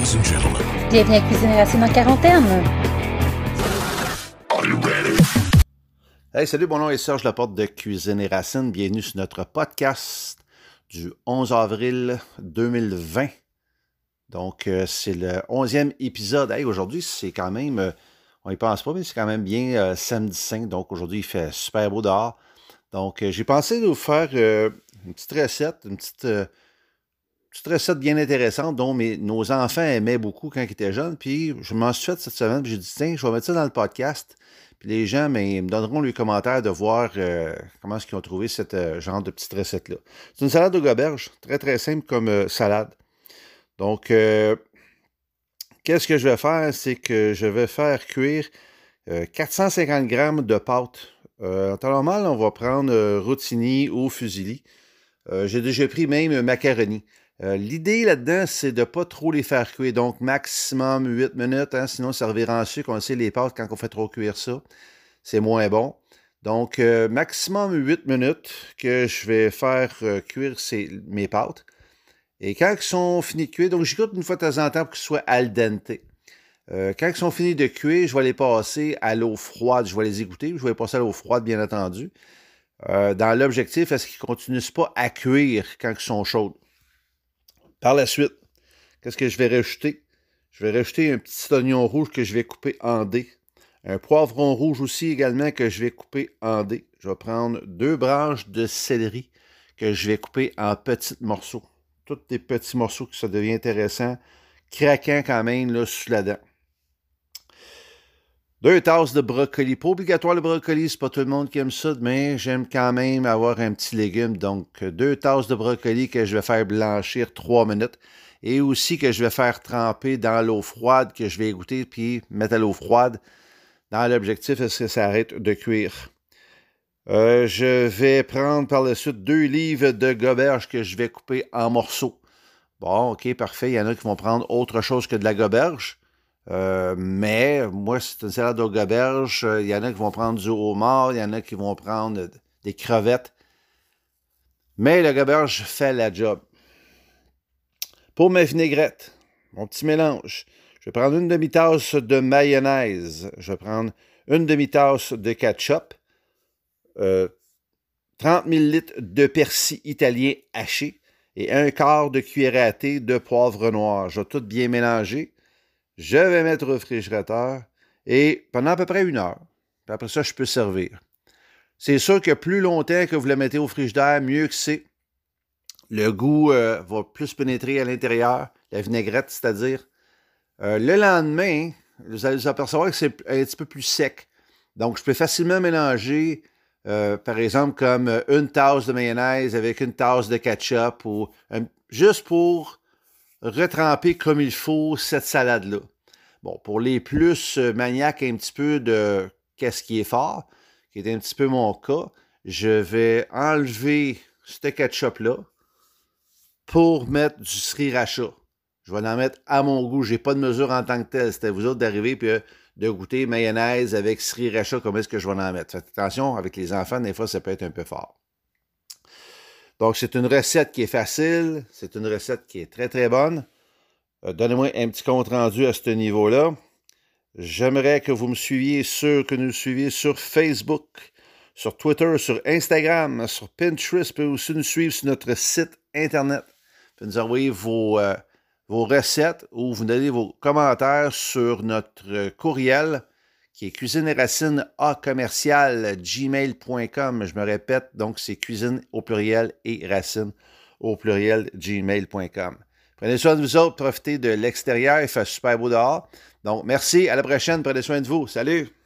Ladies and gentlemen. Bienvenue à Cuisine Racine en quarantaine. Are you ready? Hey, salut, mon nom est Serge Laporte de Cuisine et Racine. Bienvenue sur notre podcast du 11 avril 2020. Donc, euh, c'est le 11e épisode. Hey, aujourd'hui, c'est quand même, euh, on y pense pas, mais c'est quand même bien euh, samedi 5. Donc, aujourd'hui, il fait super beau dehors. Donc, euh, j'ai pensé de vous faire euh, une petite recette, une petite, euh, petite recette bien intéressante dont mes- nos enfants aimaient beaucoup quand ils étaient jeunes. Puis, je m'en suis fait cette semaine. Puis, j'ai dit, tiens, je vais mettre ça dans le podcast. Puis les gens ben, ils me donneront les commentaires de voir euh, comment est-ce qu'ils ont trouvé ce genre de petite recette-là. C'est une salade de goberge, très très simple comme euh, salade. Donc, euh, qu'est-ce que je vais faire? C'est que je vais faire cuire euh, 450 grammes de pâte. Euh, en temps normal, on va prendre euh, rotini ou fusilli. Euh, J'ai déjà pris même macaroni. Euh, L'idée là-dedans, c'est de ne pas trop les faire cuire. Donc, maximum 8 minutes, hein, sinon ça revirait en sucre. On sait, les pâtes, quand on fait trop cuire ça, c'est moins bon. Donc, euh, maximum 8 minutes que je vais faire cuire ces- mes pâtes. Et quand ils sont finis de cuire, donc j'écoute une fois de temps en temps pour qu'ils soient al dente. Quand ils sont finis de cuire, je vais les passer à l'eau froide. Je vais les écouter, je vais les passer à l'eau froide, bien entendu. Euh, dans l'objectif, est-ce qu'ils ne continuent pas à cuire quand ils sont chauds? Par la suite, qu'est-ce que je vais rajouter? Je vais rajouter un petit oignon rouge que je vais couper en dés. Un poivron rouge aussi également que je vais couper en dés. Je vais prendre deux branches de céleri que je vais couper en petits morceaux. Tous des petits morceaux que ça devient intéressant, craquant quand même là, sous la dent. Deux tasses de brocoli. Pas obligatoire le brocoli, c'est pas tout le monde qui aime ça, mais j'aime quand même avoir un petit légume. Donc, deux tasses de brocoli que je vais faire blanchir trois minutes et aussi que je vais faire tremper dans l'eau froide que je vais égoutter puis mettre à l'eau froide dans l'objectif est-ce que ça arrête de cuire. Euh, je vais prendre par la suite deux livres de goberge que je vais couper en morceaux. Bon, ok, parfait. Il y en a qui vont prendre autre chose que de la goberge. Euh, mais moi, c'est une salade aux goberges. Euh, Il y en a qui vont prendre du homard, il y en a qui vont prendre des crevettes. Mais le goberge fait la job. Pour ma vinaigrette, mon petit mélange, je vais prendre une demi-tasse de mayonnaise. Je vais prendre une demi-tasse de ketchup. euh, 30 ml de persil italien haché et un quart de cuillère à thé de poivre noir. Je vais tout bien mélanger. Je vais mettre au réfrigérateur et pendant à peu près une heure. Après ça, je peux servir. C'est sûr que plus longtemps que vous le mettez au frigidaire, mieux que c'est. Le goût euh, va plus pénétrer à l'intérieur, la vinaigrette, c'est-à-dire. Euh, le lendemain, vous allez vous apercevoir que c'est un petit peu plus sec. Donc, je peux facilement mélanger, euh, par exemple, comme une tasse de mayonnaise avec une tasse de ketchup ou juste pour retremper comme il faut cette salade-là. Bon, pour les plus euh, maniaques un petit peu de qu'est-ce qui est fort, qui est un petit peu mon cas, je vais enlever ce ketchup-là pour mettre du sriracha. Je vais en mettre à mon goût. Je n'ai pas de mesure en tant que telle. C'était vous autres d'arriver puis euh, de goûter mayonnaise avec sriracha, comment est-ce que je vais en mettre? Faites attention, avec les enfants, des fois, ça peut être un peu fort. Donc, c'est une recette qui est facile. C'est une recette qui est très, très bonne. Euh, Donnez-moi un petit compte rendu à ce niveau-là. J'aimerais que vous me suiviez sur, que nous suiviez sur Facebook, sur Twitter, sur Instagram, sur Pinterest, puis aussi nous suivre sur notre site Internet. Puis nous envoyer vos, euh, vos recettes ou vous donner vos commentaires sur notre euh, courriel qui est cuisine et racine a commercial gmail.com. Je me répète, donc c'est cuisine au pluriel et racine au pluriel gmail.com. Prenez soin de vous autres, profitez de l'extérieur, il fait super beau dehors. Donc, merci, à la prochaine, prenez soin de vous. Salut!